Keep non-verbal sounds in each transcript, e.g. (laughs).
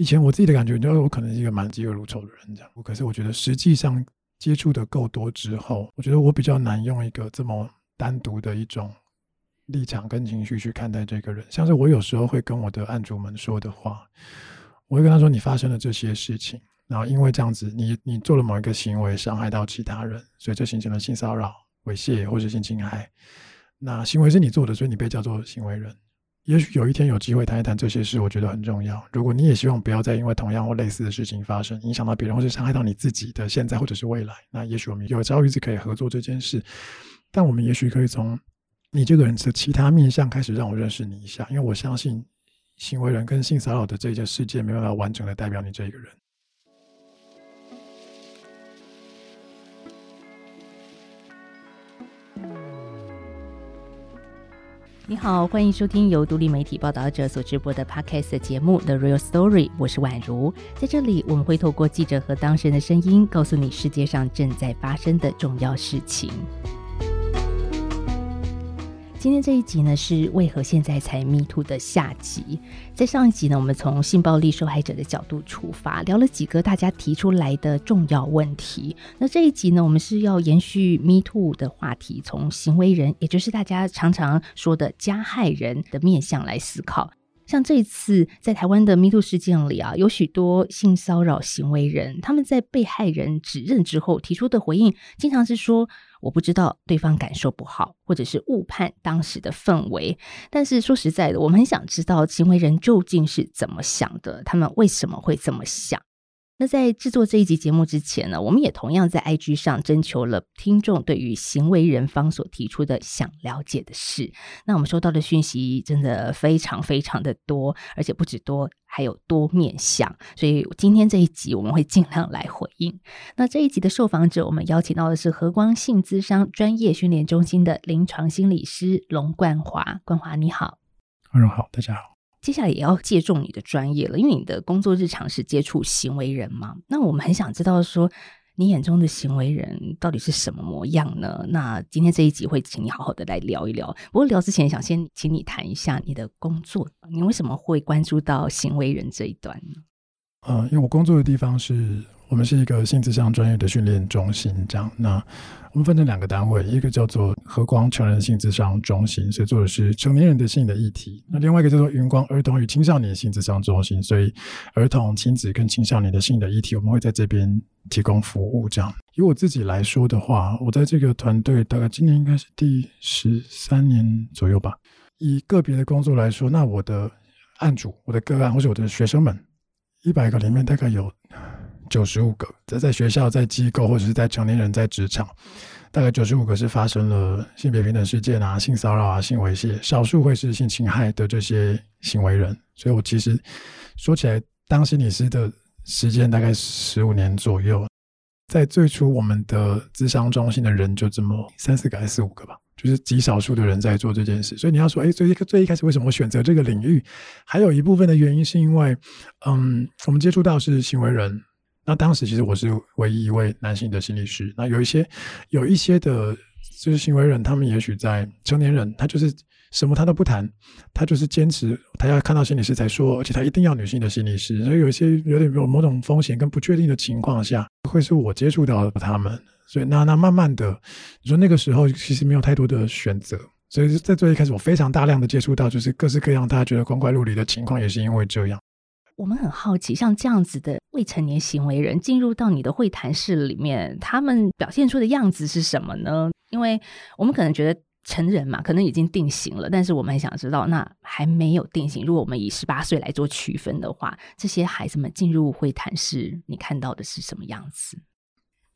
以前我自己的感觉，就是我可能是一个蛮嫉恶如仇的人，这样。可是我觉得实际上接触的够多之后，我觉得我比较难用一个这么单独的一种立场跟情绪去看待这个人。像是我有时候会跟我的案主们说的话，我会跟他说：“你发生了这些事情，然后因为这样子，你你做了某一个行为，伤害到其他人，所以这形成了性骚扰、猥亵或者性侵害。那行为是你做的，所以你被叫做行为人。”也许有一天有机会谈一谈这些事，我觉得很重要。如果你也希望不要再因为同样或类似的事情发生，影响到别人或者伤害到你自己的现在或者是未来，那也许我们有朝一日可以合作这件事。但我们也许可以从你这个人的其他面向开始，让我认识你一下，因为我相信行为人跟性骚扰的这件事件没办法完整的代表你这一个人。你好，欢迎收听由独立媒体报道者所直播的 Podcast 节目《The Real Story》，我是宛如。在这里，我们会透过记者和当事人的声音，告诉你世界上正在发生的重要事情。今天这一集呢，是为何现在才 Me Too 的下集。在上一集呢，我们从性暴力受害者的角度出发，聊了几个大家提出来的重要问题。那这一集呢，我们是要延续 Me Too 的话题，从行为人，也就是大家常常说的加害人的面相来思考。像这一次在台湾的 Me Too 事件里啊，有许多性骚扰行为人，他们在被害人指认之后提出的回应，经常是说我不知道对方感受不好，或者是误判当时的氛围。但是说实在的，我们很想知道行为人究竟是怎么想的，他们为什么会这么想？那在制作这一集节目之前呢，我们也同样在 IG 上征求了听众对于行为人方所提出的想了解的事。那我们收到的讯息真的非常非常的多，而且不止多，还有多面向。所以今天这一集我们会尽量来回应。那这一集的受访者，我们邀请到的是和光性咨商专业训练中心的临床心理师龙冠华。冠华你好，观众好，大家好。接下来也要借重你的专业了，因为你的工作日常是接触行为人嘛。那我们很想知道说，你眼中的行为人到底是什么模样呢？那今天这一集会请你好好的来聊一聊。不过聊之前，想先请你谈一下你的工作，你为什么会关注到行为人这一端呢？呃，因为我工作的地方是。我们是一个性咨商专业的训练中心，这样。那我们分成两个单位，一个叫做和光成人性咨商中心，所以做的是成年人的性的议题；那另外一个叫做云光儿童与青少年性咨商中心，所以儿童、亲子跟青少年的性的议题，我们会在这边提供服务。这样。以我自己来说的话，我在这个团队大概今年应该是第十三年左右吧。以个别的工作来说，那我的案主、我的个案或者我的学生们，一百个里面大概有。九十五个在在学校、在机构或者是在成年人在职场，大概九十五个是发生了性别平等事件啊、性骚扰啊、性猥亵，少数会是性侵害的这些行为人。所以我其实说起来，当心理师的时间大概十五年左右。在最初，我们的咨商中心的人就这么三四个还是四五个吧，就是极少数的人在做这件事。所以你要说，哎，最一最一开始为什么我选择这个领域？还有一部分的原因是因为，嗯，我们接触到是行为人。那当时其实我是唯一一位男性的心理师。那有一些有一些的，就是行为人，他们也许在成年人，他就是什么他都不谈，他就是坚持他要看到心理师才说，而且他一定要女性的心理师。所以有一些有点有某种风险跟不确定的情况下，会是我接触到他们。所以那那慢慢的，你说那个时候其实没有太多的选择。所以在最一开始，我非常大量的接触到就是各式各样大家觉得光怪陆离的情况，也是因为这样。我们很好奇，像这样子的未成年行为人进入到你的会谈室里面，他们表现出的样子是什么呢？因为我们可能觉得成人嘛，可能已经定型了，但是我们很想知道，那还没有定型。如果我们以十八岁来做区分的话，这些孩子们进入会谈室，你看到的是什么样子？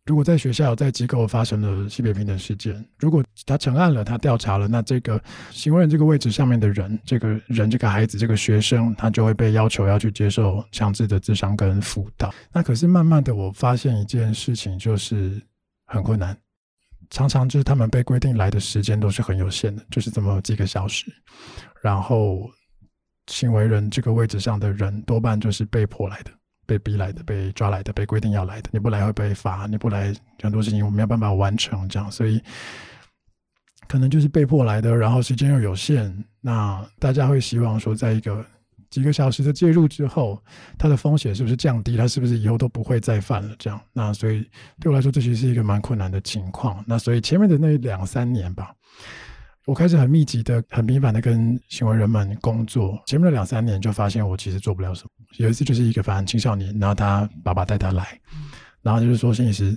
如果在学校、在机构发生了性别平等事件，如果他成案了，他调查了，那这个行为人这个位置上面的人，这个人、这个孩子、这个学生，他就会被要求要去接受强制的智商跟辅导。那可是慢慢的，我发现一件事情，就是很困难，常常就是他们被规定来的时间都是很有限的，就是这么几个小时。然后，行为人这个位置上的人，多半就是被迫来的。被逼来的，被抓来的，被规定要来的。你不来会被罚，你不来很多事情我没有办法完成，这样，所以可能就是被迫来的。然后时间又有限，那大家会希望说，在一个几个小时的介入之后，它的风险是不是降低？它是不是以后都不会再犯了？这样，那所以对我来说，这其实是一个蛮困难的情况。那所以前面的那两三年吧，我开始很密集的、很频繁的跟行为人们工作。前面的两三年就发现我其实做不了什么。有一次就是一个反正青少年，然后他爸爸带他来，然后就是说心理师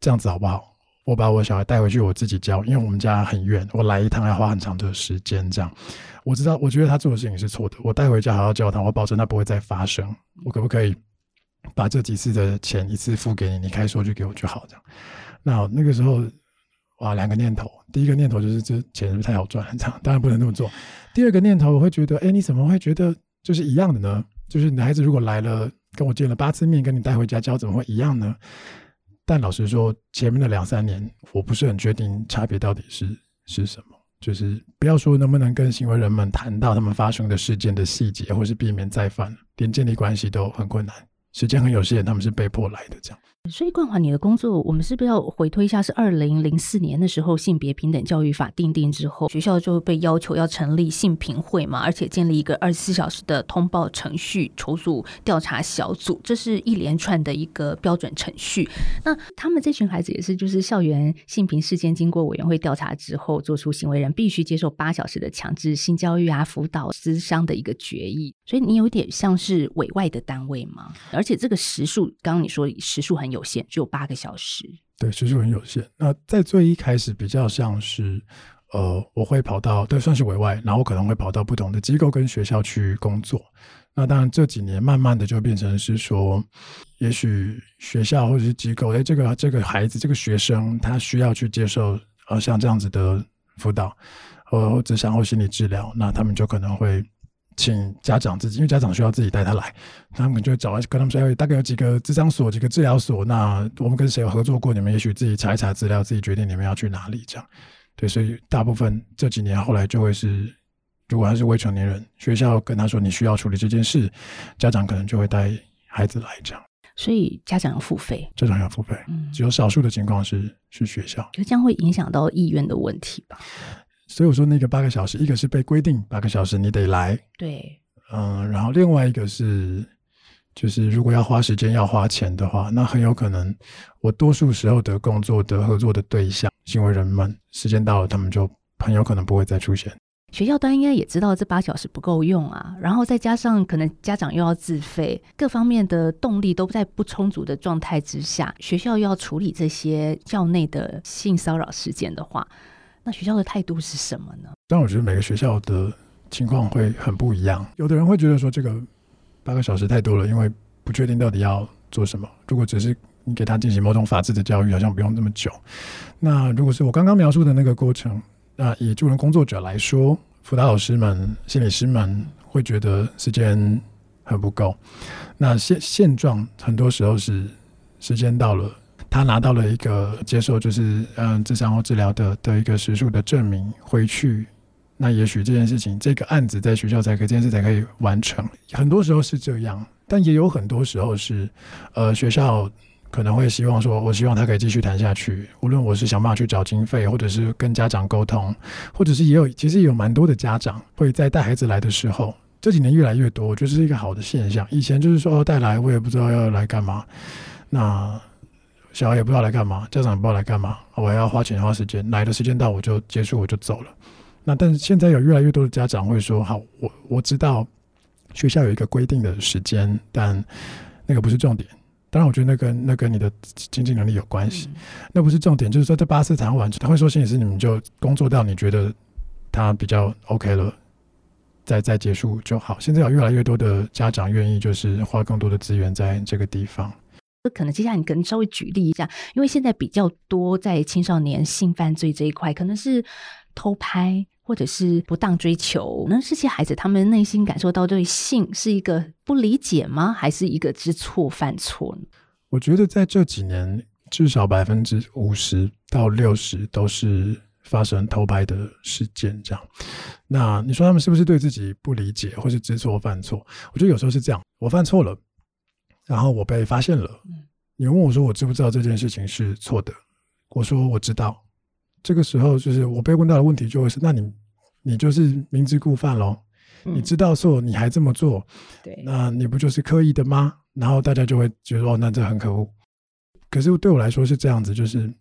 这样子好不好？我把我小孩带回去，我自己教，因为我们家很远，我来一趟要花很长的时间。这样，我知道，我觉得他做的事情是错的。我带回家好好教他，我保证他不会再发生。我可不可以把这几次的钱一次付给你？你开收据给我就好。这样，那那个时候，哇，两个念头。第一个念头就是这钱是不是太好赚？这样，当然不能那么做。第二个念头，我会觉得，哎，你怎么会觉得就是一样的呢？就是你的孩子如果来了，跟我见了八次面，跟你带回家教，怎么会一样呢？但老实说，前面的两三年，我不是很确定差别到底是是什么。就是不要说能不能跟行为人们谈到他们发生的事件的细节，或是避免再犯，连建立关系都很困难。时间很有限，他们是被迫来的，这样。所以冠华，你的工作，我们是不是要回推一下？是二零零四年的时候，性别平等教育法订定之后，学校就被要求要成立性平会嘛，而且建立一个二十四小时的通报程序，筹组调查小组，这是一连串的一个标准程序。那他们这群孩子也是，就是校园性平事件经过委员会调查之后，做出行为人必须接受八小时的强制性教育啊、辅导、咨商的一个决议。所以你有点像是委外的单位吗？而且这个时数，刚刚你说时数很有限，只有八个小时。对，时数很有限。那在最一开始，比较像是，呃，我会跑到，对，算是委外，然后可能会跑到不同的机构跟学校去工作。那当然这几年慢慢的就变成是说，也许学校或者是机构，哎，这个这个孩子这个学生他需要去接受呃像这样子的辅导，或或者想或心理治疗，那他们就可能会。请家长自己，因为家长需要自己带他来，他们就找跟他们说，大概有几个咨商所、几个治疗所，那我们跟谁有合作过？你们也许自己查一查资料，自己决定你们要去哪里。这样，对，所以大部分这几年后来就会是，如果他是未成年人，学校跟他说你需要处理这件事，家长可能就会带孩子来这样。所以家长要付费，家长要付费，嗯，只有少数的情况是是学校，就这样会影响到意愿的问题吧。所以我说那个八个小时，一个是被规定八个小时你得来，对，嗯，然后另外一个是，就是如果要花时间要花钱的话，那很有可能我多数时候的工作的合作的对象行为人们，时间到了，他们就很有可能不会再出现。学校端应该也知道这八小时不够用啊，然后再加上可能家长又要自费，各方面的动力都在不充足的状态之下，学校又要处理这些校内的性骚扰事件的话。那学校的态度是什么呢？但我觉得每个学校的情况会很不一样。有的人会觉得说这个八个小时太多了，因为不确定到底要做什么。如果只是你给他进行某种法治的教育，好像不用那么久。那如果是我刚刚描述的那个过程，那以助人工作者来说，辅导老师们、心理师们会觉得时间很不够。那现现状很多时候是时间到了。他拿到了一个接受，就是嗯，咨商或治疗的的一个时数的证明，回去，那也许这件事情，这个案子在学校才可以，这件事才可以完成。很多时候是这样，但也有很多时候是，呃，学校可能会希望说，我希望他可以继续谈下去。无论我是想办法去找经费，或者是跟家长沟通，或者是也有，其实也有蛮多的家长会在带孩子来的时候，这几年越来越多，我觉得是一个好的现象。以前就是说，带来我也不知道要来干嘛，那。小孩也不知道来干嘛，家长也不知道来干嘛，我还要花钱花时间，来的时间到我就结束我就走了。那但是现在有越来越多的家长会说：好，我我知道学校有一个规定的时间，但那个不是重点。当然，我觉得那跟那跟你的经济能力有关系，嗯、那不是重点。就是说这八次谈完，他会说心理师，你们就工作到你觉得他比较 OK 了，再再结束就好。现在有越来越多的家长愿意就是花更多的资源在这个地方。可能接下来你可能稍微举例一下，因为现在比较多在青少年性犯罪这一块，可能是偷拍或者是不当追求。那这些孩子他们内心感受到对性是一个不理解吗？还是一个知错犯错呢？我觉得在这几年，至少百分之五十到六十都是发生偷拍的事件。这样，那你说他们是不是对自己不理解，或是知错犯错？我觉得有时候是这样，我犯错了。然后我被发现了，你问我说我知不知道这件事情是错的？我说我知道。这个时候就是我被问到的问题就会是：那你你就是明知故犯喽？你知道错你还这么做，对，那你不就是刻意的吗？然后大家就会觉得哦，那这很可恶。可是对我来说是这样子，就是。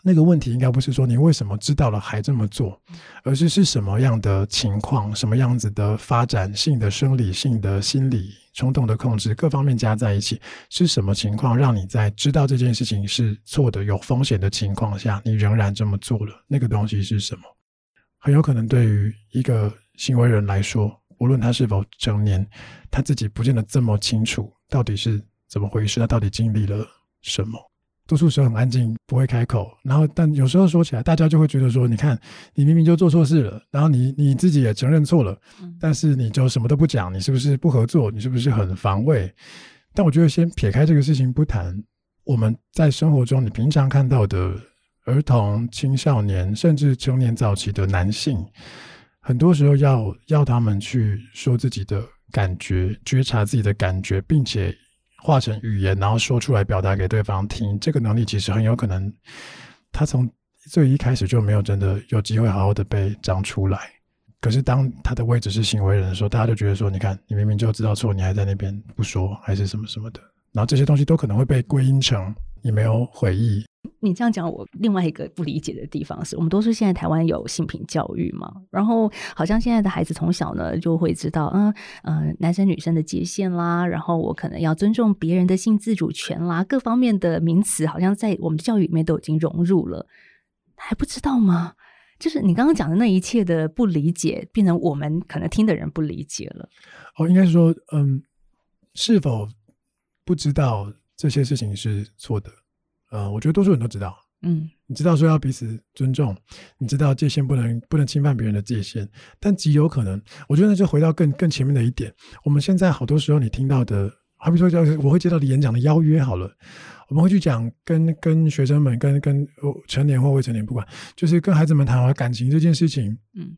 那个问题应该不是说你为什么知道了还这么做，而是是什么样的情况、什么样子的发展性的、生理性的、心理冲动的控制，各方面加在一起，是什么情况让你在知道这件事情是错的、有风险的情况下，你仍然这么做了？那个东西是什么？很有可能对于一个行为人来说，无论他是否成年，他自己不见得这么清楚到底是怎么回事，他到底经历了什么。多数时候很安静，不会开口。然后，但有时候说起来，大家就会觉得说：“你看，你明明就做错事了，然后你你自己也承认错了，但是你就什么都不讲，你是不是不合作？你是不是很防卫？”但我觉得，先撇开这个事情不谈，我们在生活中你平常看到的儿童、青少年，甚至成年早期的男性，很多时候要要他们去说自己的感觉，觉察自己的感觉，并且。化成语言，然后说出来，表达给对方听。这个能力其实很有可能，他从最一开始就没有真的有机会好好的被讲出来。可是当他的位置是行为人的时候，大家就觉得说：“你看，你明明就知道错，你还在那边不说，还是什么什么的。”然后这些东西都可能会被归因成你没有回忆。你这样讲，我另外一个不理解的地方是，我们都说现在台湾有性平教育嘛，然后好像现在的孩子从小呢就会知道，嗯呃，男生女生的界限啦，然后我可能要尊重别人的性自主权啦，各方面的名词好像在我们的教育里面都已经融入了，还不知道吗？就是你刚刚讲的那一切的不理解，变成我们可能听的人不理解了。哦，应该是说，嗯，是否不知道这些事情是错的？呃，我觉得多数人都知道，嗯，你知道说要彼此尊重，你知道界限不能不能侵犯别人的界限，但极有可能，我觉得那就回到更更前面的一点，我们现在好多时候你听到的，好比说叫我会接到的演讲的邀约好了，我们会去讲跟跟学生们跟跟成年或未成年不管，就是跟孩子们谈好感情这件事情，嗯，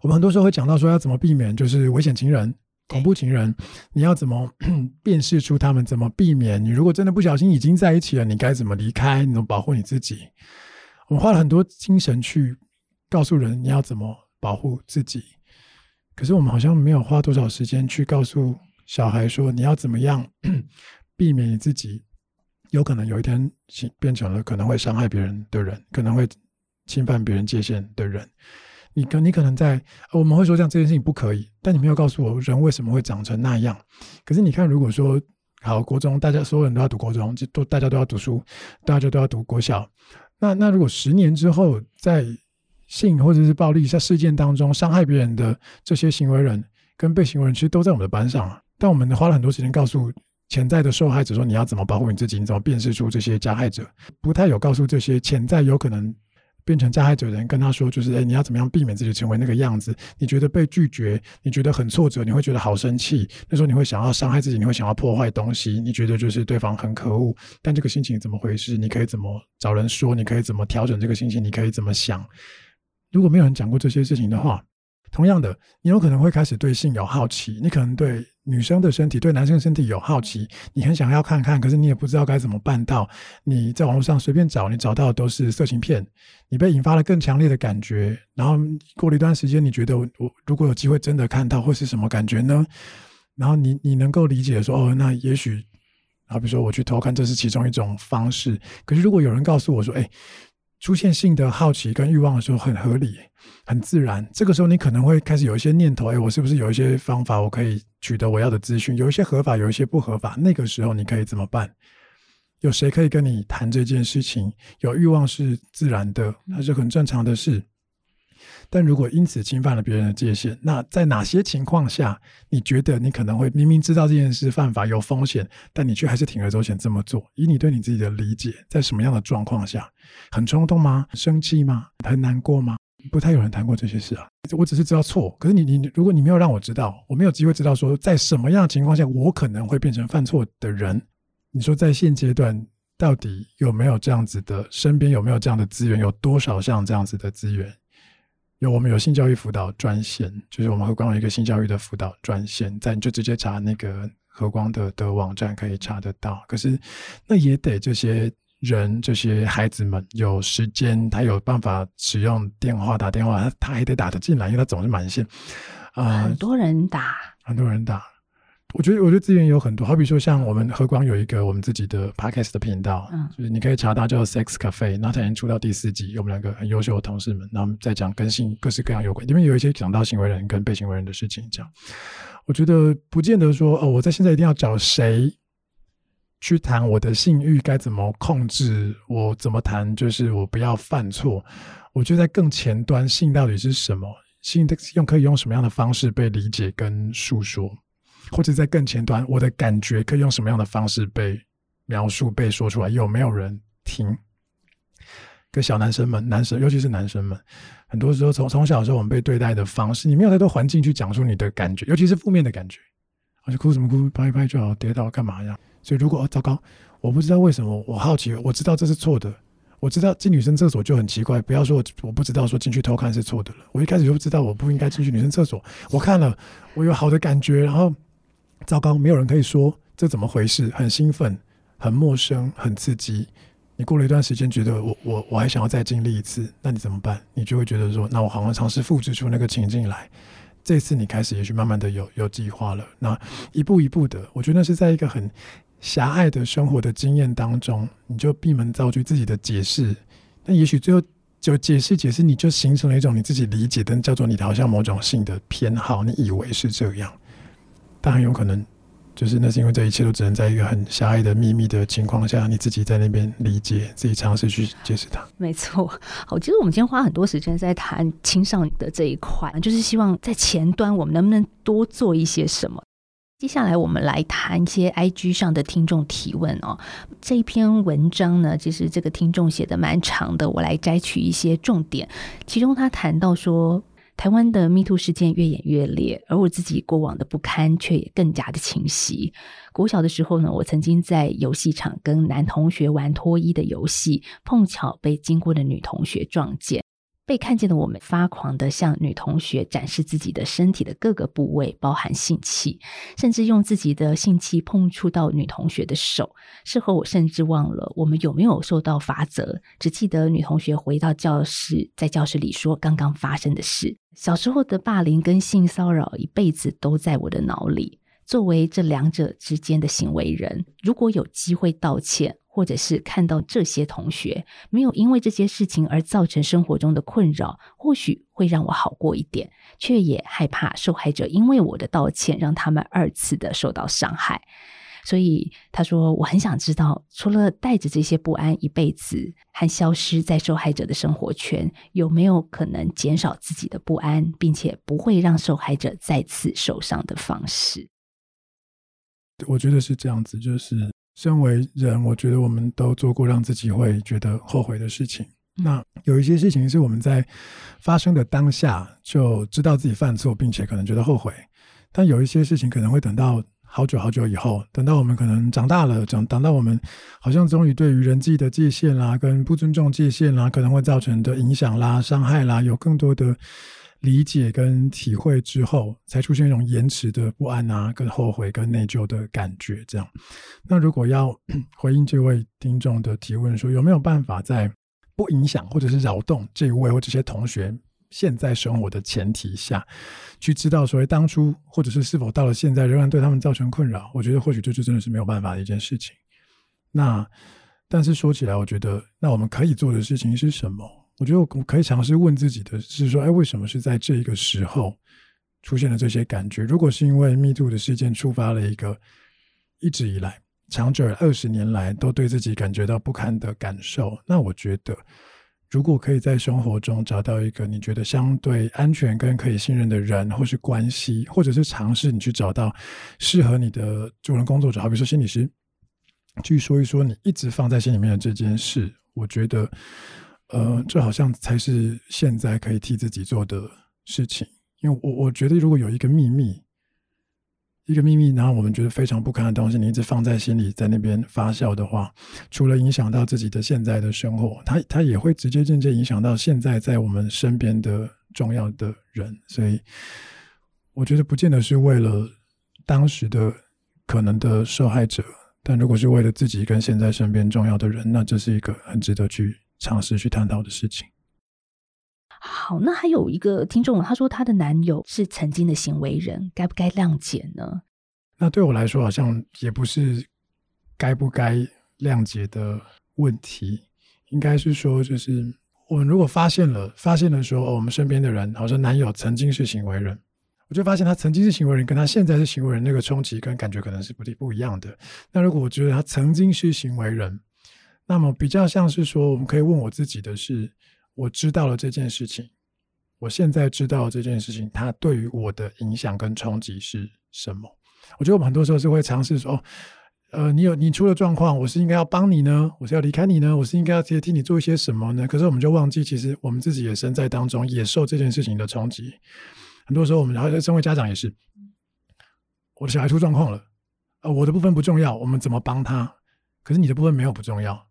我们很多时候会讲到说要怎么避免就是危险情人。恐怖情人，你要怎么 (clears throat) 辨识出他们？怎么避免？你如果真的不小心已经在一起了，你该怎么离开？你怎么保护你自己？我们花了很多精神去告诉人你要怎么保护自己，可是我们好像没有花多少时间去告诉小孩说你要怎么样 (clears throat) 避免你自己有可能有一天变成了可能会伤害别人的人，可能会侵犯别人界限的人。你可你可能在我们会说这样这件事情不可以，但你没有告诉我人为什么会长成那样。可是你看，如果说好国中，大家所有人都要读国中，就都大家都要读书，大家都要读国小。那那如果十年之后，在性或者是暴力在事件当中伤害别人的这些行为人跟被行为人，其实都在我们的班上。但我们花了很多时间告诉潜在的受害者说，你要怎么保护你自己，你怎么辨识出这些加害者，不太有告诉这些潜在有可能。变成加害者的人跟他说，就是诶、你要怎么样避免自己成为那个样子？你觉得被拒绝，你觉得很挫折，你会觉得好生气。那时候你会想要伤害自己，你会想要破坏东西，你觉得就是对方很可恶。但这个心情怎么回事？你可以怎么找人说？你可以怎么调整这个心情？你可以怎么想？如果没有人讲过这些事情的话，同样的，你有可能会开始对性有好奇，你可能对女生的身体、对男生的身体有好奇，你很想要看看，可是你也不知道该怎么办到。你在网络上随便找，你找到的都是色情片，你被引发了更强烈的感觉。然后过了一段时间，你觉得我如果有机会真的看到，会是什么感觉呢？然后你你能够理解说，哦，那也许，好比如说我去偷看，这是其中一种方式。可是如果有人告诉我说，哎。出现性的好奇跟欲望的时候很合理，很自然。这个时候你可能会开始有一些念头：哎，我是不是有一些方法我可以取得我要的资讯？有一些合法，有一些不合法。那个时候你可以怎么办？有谁可以跟你谈这件事情？有欲望是自然的，那是很正常的事。但如果因此侵犯了别人的界限，那在哪些情况下，你觉得你可能会明明知道这件事犯法有风险，但你却还是铤而走险这么做？以你对你自己的理解，在什么样的状况下，很冲动吗？生气吗？很难过吗？不太有人谈过这些事啊。我只是知道错，可是你你，如果你没有让我知道，我没有机会知道说，在什么样的情况下，我可能会变成犯错的人。你说在现阶段，到底有没有这样子的？身边有没有这样的资源？有多少像这样子的资源？有，我们有性教育辅导专线，就是我们和光有一个性教育的辅导专线，在你就直接查那个和光的的网站可以查得到。可是那也得这些人、这些孩子们有时间，他有办法使用电话打电话，他还得打得进来，因为他总是满线。啊、呃，很多人打，很多人打。我觉得，我觉得资源有很多，好比说像我们和光有一个我们自己的 podcast 的频道，嗯，就是你可以查到叫 Sex Cafe，那它已经出到第四集，有我们两个很优秀的同事们，然们在讲跟性各式各样有关，里面有一些讲到行为人跟被行为人的事情，这样。我觉得不见得说哦，我在现在一定要找谁去谈我的性欲该怎么控制，我怎么谈就是我不要犯错。我觉得在更前端，性到底是什么？性的用可以用什么样的方式被理解跟诉说？或者在更前端，我的感觉可以用什么样的方式被描述、被说出来？有没有人听？跟小男生们、男生，尤其是男生们，很多时候从从小的时候，我们被对待的方式，你没有太多环境去讲述你的感觉，尤其是负面的感觉，而且哭什么哭，拍一拍就好，跌倒干嘛呀？所以如果哦糟糕，我不知道为什么，我好奇，我知道这是错的，我知道进女生厕所就很奇怪，不要说我我不知道说进去偷看是错的了，我一开始就知道我不应该进去女生厕所，我看了，我有好的感觉，然后。糟糕，没有人可以说这怎么回事？很兴奋，很陌生，很刺激。你过了一段时间，觉得我我我还想要再经历一次，那你怎么办？你就会觉得说，那我好像尝试复制出那个情境来。这次你开始，也许慢慢的有有计划了。那一步一步的，我觉得那是在一个很狭隘的生活的经验当中，你就闭门造句自己的解释。那也许最后就解释解释，你就形成了一种你自己理解的，叫做你的好像某种性的偏好，你以为是这样。但很有可能，就是那是因为这一切都只能在一个很狭隘的秘密的情况下，你自己在那边理解，自己尝试去解释它。没错，好，其实我们今天花很多时间在谈青少年的这一块，就是希望在前端我们能不能多做一些什么。接下来我们来谈一些 IG 上的听众提问哦。这一篇文章呢，其实这个听众写的蛮长的，我来摘取一些重点。其中他谈到说。台湾的 MeToo 事件越演越烈，而我自己过往的不堪却也更加的清晰。国小的时候呢，我曾经在游戏场跟男同学玩脱衣的游戏，碰巧被经过的女同学撞见。被看见的我们发狂地向女同学展示自己的身体的各个部位，包含性器，甚至用自己的性器碰触到女同学的手。事后我甚至忘了我们有没有受到罚则，只记得女同学回到教室，在教室里说刚刚发生的事。小时候的霸凌跟性骚扰，一辈子都在我的脑里。作为这两者之间的行为人，如果有机会道歉。或者是看到这些同学没有因为这些事情而造成生活中的困扰，或许会让我好过一点，却也害怕受害者因为我的道歉让他们二次的受到伤害。所以他说，我很想知道，除了带着这些不安一辈子和消失在受害者的生活圈，有没有可能减少自己的不安，并且不会让受害者再次受伤的方式？我觉得是这样子，就是。身为人，我觉得我们都做过让自己会觉得后悔的事情。那有一些事情是我们在发生的当下就知道自己犯错，并且可能觉得后悔。但有一些事情可能会等到好久好久以后，等到我们可能长大了，长等到我们好像终于对于人际的界限啦、跟不尊重界限啦，可能会造成的影响啦、伤害啦，有更多的。理解跟体会之后，才出现一种延迟的不安啊，跟后悔跟内疚的感觉。这样，那如果要回应这位听众的提问，说有没有办法在不影响或者是扰动这一位或这些同学现在生活的前提下，去知道所谓当初或者是是否到了现在仍然对他们造成困扰？我觉得或许这就真的是没有办法的一件事情。那但是说起来，我觉得那我们可以做的事情是什么？我觉得我可以尝试问自己的是说，哎，为什么是在这个时候出现了这些感觉？如果是因为密度的事件触发了一个一直以来、长久二十年来都对自己感觉到不堪的感受，那我觉得，如果可以在生活中找到一个你觉得相对安全跟可以信任的人，或是关系，或者是尝试你去找到适合你的助人工作者，好比说心理师，去说一说你一直放在心里面的这件事，我觉得。呃，这好像才是现在可以替自己做的事情，因为我我觉得，如果有一个秘密，一个秘密，然后我们觉得非常不堪的东西，你一直放在心里，在那边发酵的话，除了影响到自己的现在的生活，它它也会直接间接影响到现在在我们身边的重要的人，所以我觉得不见得是为了当时的可能的受害者，但如果是为了自己跟现在身边重要的人，那这是一个很值得去。尝试去探讨的事情。好，那还有一个听众，他说他的男友是曾经的行为人，该不该谅解呢？那对我来说，好像也不是该不该谅解的问题，应该是说，就是我们如果发现了，发现了说，哦，我们身边的人，好像男友曾经是行为人，我就发现他曾经是行为人，跟他现在是行为人，那个冲击跟感觉可能是不不一样的。那如果我觉得他曾经是行为人，那么比较像是说，我们可以问我自己的是。我知道了这件事情，我现在知道这件事情，它对于我的影响跟冲击是什么？我觉得我们很多时候是会尝试说，呃，你有你出了状况，我是应该要帮你呢，我是要离开你呢，我是应该要直接替你做一些什么呢？可是我们就忘记，其实我们自己也身在当中，也受这件事情的冲击。很多时候，我们然后身为家长也是，我的小孩出状况了，呃，我的部分不重要，我们怎么帮他？可是你的部分没有不重要，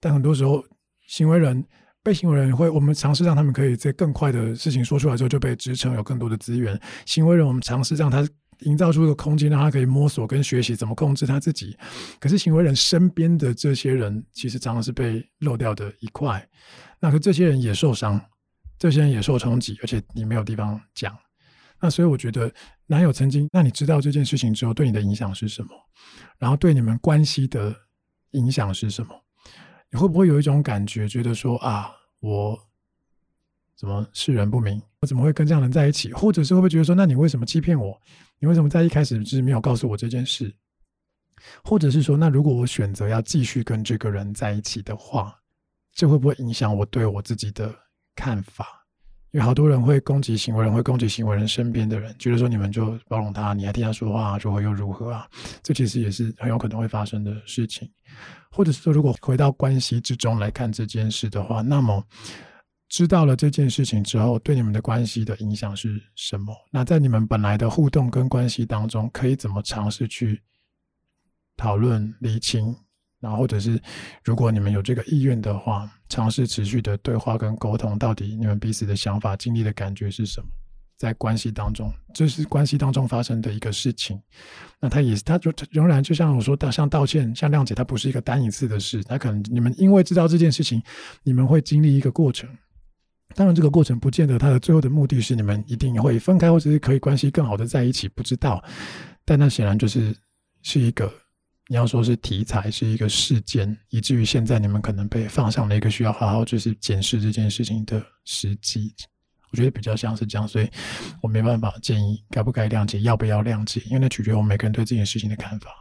但很多时候行为人。被行为人会，我们尝试让他们可以在更快的事情说出来之后就被支撑，有更多的资源。行为人，我们尝试让他营造出一个空间，让他可以摸索跟学习怎么控制他自己。可是行为人身边的这些人，其实常常是被漏掉的一块。那可这些人也受伤，这些人也受冲击，而且你没有地方讲。那所以我觉得，男友曾经，那你知道这件事情之后，对你的影响是什么？然后对你们关系的影响是什么？你会不会有一种感觉，觉得说啊？我怎么世人不明？我怎么会跟这样人在一起？或者是会不会觉得说，那你为什么欺骗我？你为什么在一开始就是没有告诉我这件事？或者是说，那如果我选择要继续跟这个人在一起的话，这会不会影响我对我自己的看法？因为好多人会攻击行为人，会攻击行为人身边的人，觉得说你们就包容他，你还替他说话，如何又如何啊？这其实也是很有可能会发生的事情。或者是说，如果回到关系之中来看这件事的话，那么知道了这件事情之后，对你们的关系的影响是什么？那在你们本来的互动跟关系当中，可以怎么尝试去讨论理清？然后，或者是如果你们有这个意愿的话，尝试持续的对话跟沟通，到底你们彼此的想法、经历的感觉是什么？在关系当中，这是关系当中发生的一个事情。那他也，他就仍然就像我说的，像道歉、像谅解，它不是一个单一次的事。他可能你们因为知道这件事情，你们会经历一个过程。当然，这个过程不见得它的最后的目的是你们一定会分开，或者是可以关系更好的在一起，不知道。但那显然就是是一个你要说是题材，是一个事件，以至于现在你们可能被放上了一个需要好好就是检视这件事情的时机。我觉得比较像是这样，所以我没办法建议该不该谅解，要不要谅解，因为那取决于我们每个人对这件事情的看法。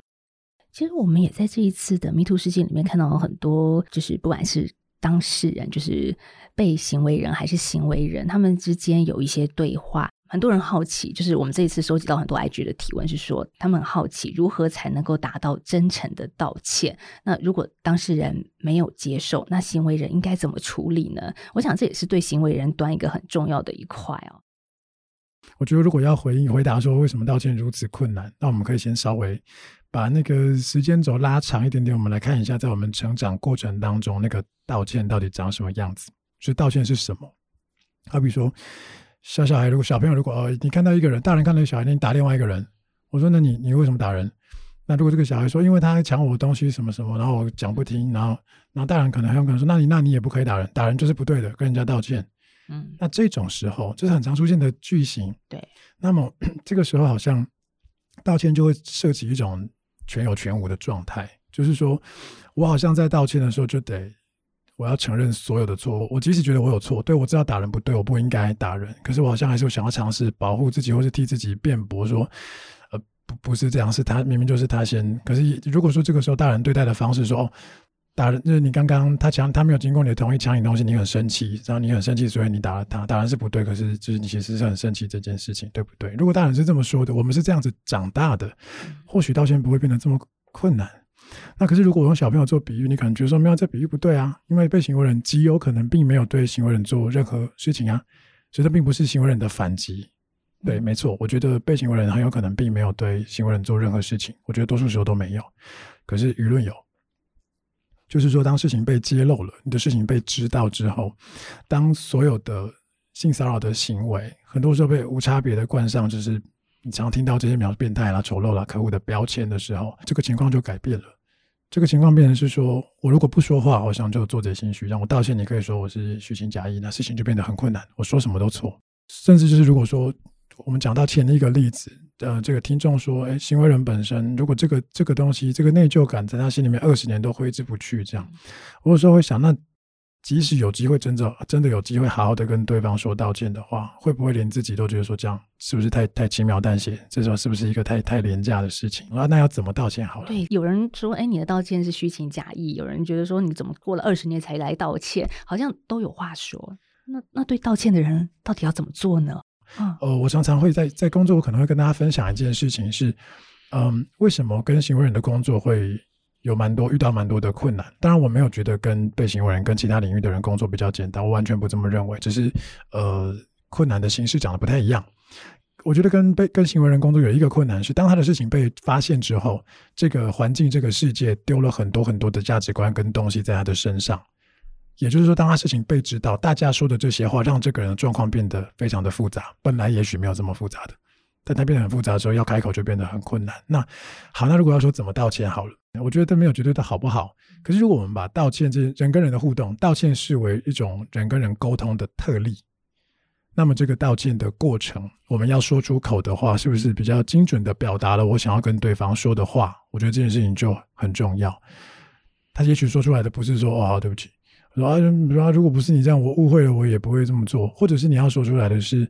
其实我们也在这一次的迷途事件里面看到了很多，就是不管是当事人，就是被行为人还是行为人，他们之间有一些对话。很多人好奇，就是我们这一次收集到很多 IG 的提问，是说他们很好奇如何才能够达到真诚的道歉。那如果当事人没有接受，那行为人应该怎么处理呢？我想这也是对行为人端一个很重要的一块哦。我觉得如果要回应回答说为什么道歉如此困难，那我们可以先稍微把那个时间轴拉长一点点，我们来看一下在我们成长过程当中那个道歉到底长什么样子。就道歉是什么？好比说。小小孩，如果小朋友如果哦，你看到一个人，大人看到一个小孩，你打另外一个人，我说那你你为什么打人？那如果这个小孩说，因为他抢我东西什么什么，然后我讲不听，然后然后大人可能很有可能说，那你那你也不可以打人，打人就是不对的，跟人家道歉。嗯，那这种时候这是很常出现的句型。对，那么 (clears throat) 这个时候好像道歉就会涉及一种全有全无的状态，就是说我好像在道歉的时候就得。我要承认所有的错误，我即使觉得我有错，对，我知道打人不对，我不应该打人，可是我好像还是想要尝试保护自己，或是替自己辩驳说，呃，不，不是这样，是他明明就是他先。可是如果说这个时候大人对待的方式说，哦，打人就是你刚刚他抢，他没有经过你的同意抢你东西，你很生气，然后你很生气，所以你打了他，打人是不对，可是就是你其实是很生气这件事情，对不对？如果大人是这么说的，我们是这样子长大的，或许道歉不会变得这么困难。那可是，如果我用小朋友做比喻，你可能觉得说，没有，这比喻不对啊，因为被行为人极有可能并没有对行为人做任何事情啊，所以这并不是行为人的反击。对，没错，我觉得被行为人很有可能并没有对行为人做任何事情，我觉得多数时候都没有。可是舆论有，就是说，当事情被揭露了，你的事情被知道之后，当所有的性骚扰的行为，很多时候被无差别的冠上，就是。你常听到这些描述变态啦、丑陋啦、可恶的标签的时候，这个情况就改变了。这个情况变成是说，我如果不说话，好像就做贼心虚，让我道歉，你可以说我是虚情假意，那事情就变得很困难。我说什么都错，甚至就是如果说我们讲到前一个例子，呃，这个听众说，哎，行为人本身如果这个这个东西，这个内疚感在他心里面二十年都挥之不去，这样，我有时候会想那。即使有机会真的真的有机会好好的跟对方说道歉的话，会不会连自己都觉得说这样是不是太太轻描淡写？这时候是不是一个太太廉价的事情？啊，那要怎么道歉好了？对，有人说，哎，你的道歉是虚情假意；有人觉得说，你怎么过了二十年才来道歉？好像都有话说。那那对道歉的人到底要怎么做呢？啊，呃，我常常会在在工作，我可能会跟大家分享一件事情是，嗯，为什么跟行为人的工作会。有蛮多遇到蛮多的困难，当然我没有觉得跟被行为人跟其他领域的人工作比较简单，我完全不这么认为，只是呃困难的形式讲的不太一样。我觉得跟被跟行为人工作有一个困难是，当他的事情被发现之后，这个环境这个世界丢了很多很多的价值观跟东西在他的身上，也就是说，当他事情被知道，大家说的这些话让这个人的状况变得非常的复杂，本来也许没有这么复杂的。但他变得很复杂的时候，要开口就变得很困难。那好，那如果要说怎么道歉好了，我觉得都没有绝对的好不好。可是如果我们把道歉这人跟人的互动，道歉视为一种人跟人沟通的特例，那么这个道歉的过程，我们要说出口的话，是不是比较精准的表达了我想要跟对方说的话？我觉得这件事情就很重要。他也许说出来的不是说哦，对不起，说啊，如果不是你这样，我误会了，我也不会这么做。或者是你要说出来的是。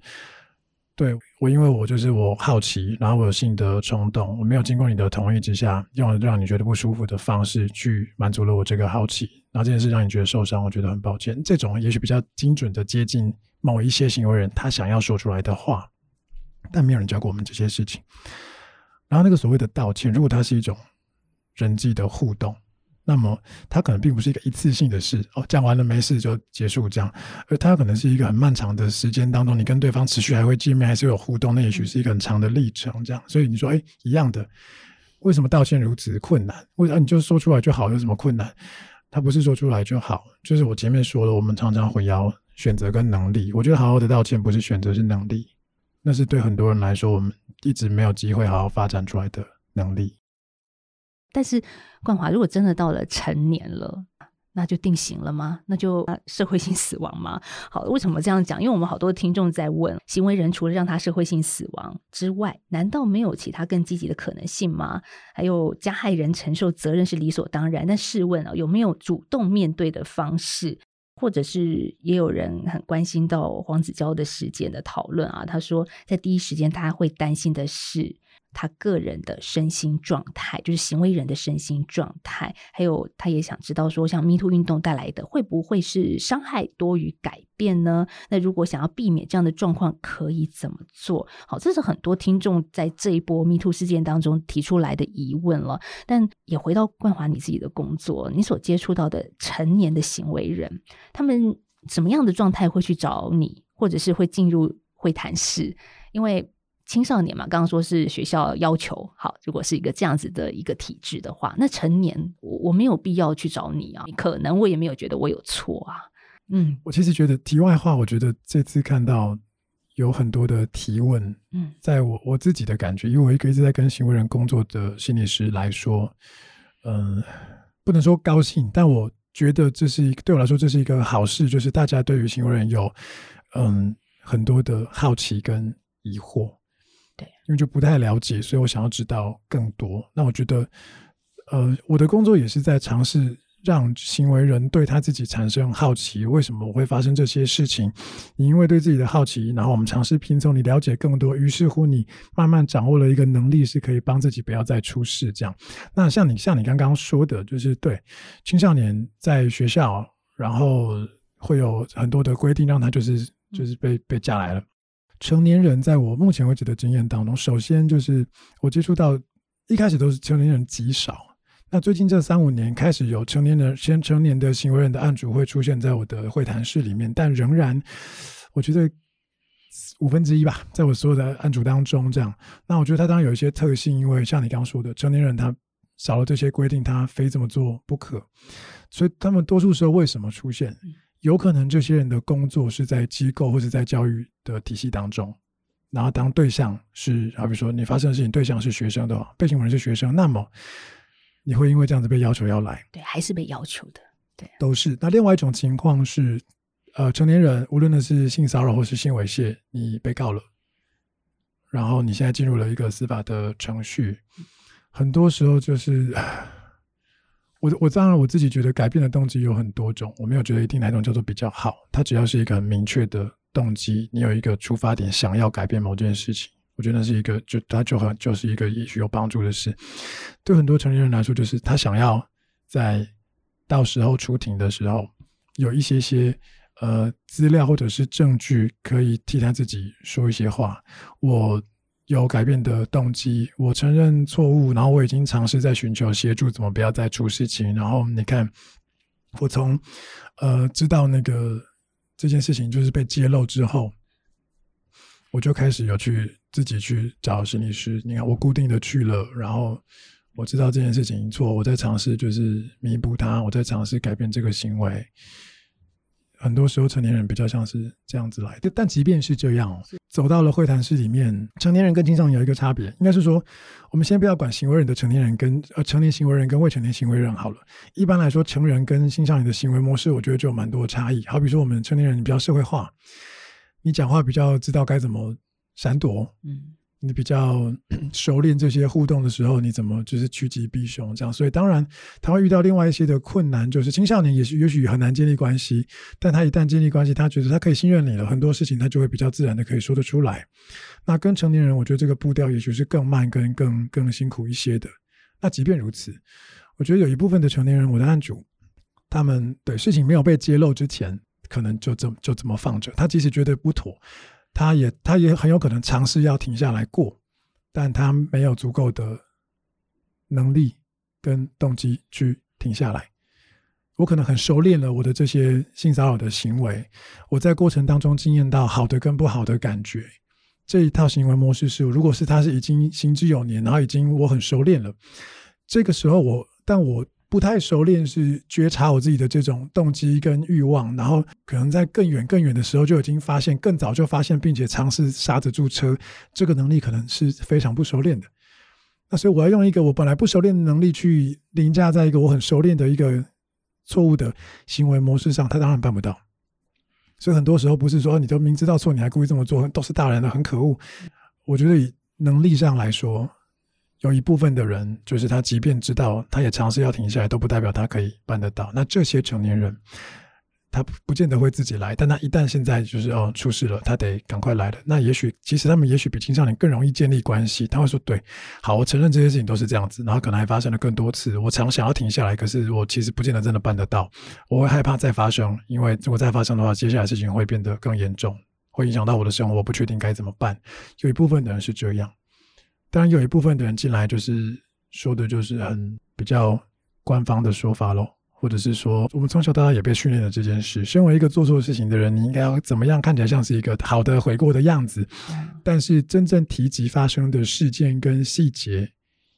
对我，因为我就是我好奇，然后我有性的冲动，我没有经过你的同意之下，用让你觉得不舒服的方式去满足了我这个好奇，然后这件事让你觉得受伤，我觉得很抱歉。这种也许比较精准的接近某一些行为人他想要说出来的话，但没有人教过我们这些事情。然后那个所谓的道歉，如果它是一种人际的互动。那么，它可能并不是一个一次性的事哦，讲完了没事就结束这样，而它可能是一个很漫长的时间当中，你跟对方持续还会见面，还是有互动，那也许是一个很长的历程这样。所以你说，哎，一样的，为什么道歉如此困难？为啥你就说出来就好？有什么困难？它不是说出来就好，就是我前面说了，我们常常混淆选择跟能力。我觉得好好的道歉不是选择，是能力，那是对很多人来说，我们一直没有机会好好发展出来的能力。但是冠华，如果真的到了成年了，那就定型了吗？那就社会性死亡吗？好，为什么这样讲？因为我们好多听众在问，行为人除了让他社会性死亡之外，难道没有其他更积极的可能性吗？还有加害人承受责任是理所当然，但试问啊，有没有主动面对的方式？或者是也有人很关心到黄子佼的事件的讨论啊，他说在第一时间他会担心的是。他个人的身心状态，就是行为人的身心状态，还有他也想知道说，像 MeToo 运动带来的会不会是伤害多于改变呢？那如果想要避免这样的状况，可以怎么做？好，这是很多听众在这一波 MeToo 事件当中提出来的疑问了。但也回到冠华你自己的工作，你所接触到的成年的行为人，他们什么样的状态会去找你，或者是会进入会谈室？因为青少年嘛，刚刚说是学校要求好，如果是一个这样子的一个体制的话，那成年我我没有必要去找你啊，可能我也没有觉得我有错啊。嗯，我其实觉得题外话，我觉得这次看到有很多的提问，嗯，在我我自己的感觉，因为我一个一直在跟行为人工作的心理师来说，嗯、呃，不能说高兴，但我觉得这是一个对我来说这是一个好事，就是大家对于行为人有嗯很多的好奇跟疑惑。对，因为就不太了解，所以我想要知道更多。那我觉得，呃，我的工作也是在尝试让行为人对他自己产生好奇，为什么我会发生这些事情？你因为对自己的好奇，然后我们尝试拼凑，你了解更多，于是乎你慢慢掌握了一个能力，是可以帮自己不要再出事。这样，那像你像你刚刚说的，就是对青少年在学校，然后会有很多的规定，让他就是就是被被架来了。成年人在我目前为止的经验当中，首先就是我接触到一开始都是成年人极少，那最近这三五年开始有成年人先成年的行为人的案主会出现在我的会谈室里面，但仍然我觉得五分之一吧，在我所有的案主当中这样。那我觉得他当然有一些特性，因为像你刚刚说的，成年人他少了这些规定，他非这么做不可，所以他们多数时候为什么出现？有可能这些人的工作是在机构或者在教育的体系当中，然后当对象是，好比说你发生的事情对象是学生的话，被行为人是学生，那么你会因为这样子被要求要来？对，还是被要求的，对，都是。那另外一种情况是，呃，成年人无论的是性骚扰或是性猥亵，你被告了，然后你现在进入了一个司法的程序，很多时候就是。我我当然我自己觉得改变的动机有很多种，我没有觉得一定哪种叫做比较好。它只要是一个很明确的动机，你有一个出发点，想要改变某件事情，我觉得那是一个就它就很就是一个也许有帮助的事。对很多成年人来说，就是他想要在到时候出庭的时候有一些些呃资料或者是证据可以替他自己说一些话。我。有改变的动机，我承认错误，然后我已经尝试在寻求协助，怎么不要再出事情。然后你看，我从呃知道那个这件事情就是被揭露之后，我就开始有去自己去找心理师。你看，我固定的去了，然后我知道这件事情错，我在尝试就是弥补它，我在尝试改变这个行为。很多时候，成年人比较像是这样子来的。但即便是这样，走到了会谈室里面，成年人跟青少年有一个差别，应该是说，我们先不要管行为人的成年人跟呃成年行为人跟未成年行为人好了。一般来说，成人跟青少年的行为模式，我觉得就有蛮多的差异。好比说，我们成年人比较社会化，你讲话比较知道该怎么闪躲，嗯。你比较 (clears throat) 熟练这些互动的时候，你怎么就是趋吉避凶这样？所以当然他会遇到另外一些的困难，就是青少年也是也许很难建立关系，但他一旦建立关系，他觉得他可以信任你了，很多事情他就会比较自然的可以说得出来。那跟成年人，我觉得这个步调也许是更慢、跟更更辛苦一些的。那即便如此，我觉得有一部分的成年人，我的案主，他们对事情没有被揭露之前，可能就这么就这么放着，他即使觉得不妥。他也他也很有可能尝试要停下来过，但他没有足够的能力跟动机去停下来。我可能很熟练了我的这些性骚扰的行为，我在过程当中经验到好的跟不好的感觉。这一套行为模式是，如果是他是已经行之有年，然后已经我很熟练了，这个时候我，但我。不太熟练是觉察我自己的这种动机跟欲望，然后可能在更远更远的时候就已经发现，更早就发现，并且尝试刹得住车，这个能力可能是非常不熟练的。那所以我要用一个我本来不熟练的能力去凌驾在一个我很熟练的一个错误的行为模式上，他当然办不到。所以很多时候不是说你都明知道错你还故意这么做，都是大人的很可恶。我觉得以能力上来说。有一部分的人，就是他，即便知道，他也尝试要停下来，都不代表他可以办得到。那这些成年人，他不见得会自己来，但他一旦现在就是哦出事了，他得赶快来了。那也许，其实他们也许比青少年更容易建立关系。他会说：“对，好，我承认这些事情都是这样子，然后可能还发生了更多次。我常想要停下来，可是我其实不见得真的办得到。我会害怕再发生，因为如果再发生的话，接下来事情会变得更严重，会影响到我的生活。我不确定该怎么办。有一部分的人是这样。”当然，有一部分的人进来就是说的，就是很比较官方的说法喽，或者是说，我们从小到大也被训练了这件事。身为一个做错事情的人，你应该要怎么样看起来像是一个好的悔过的样子？但是真正提及发生的事件跟细节，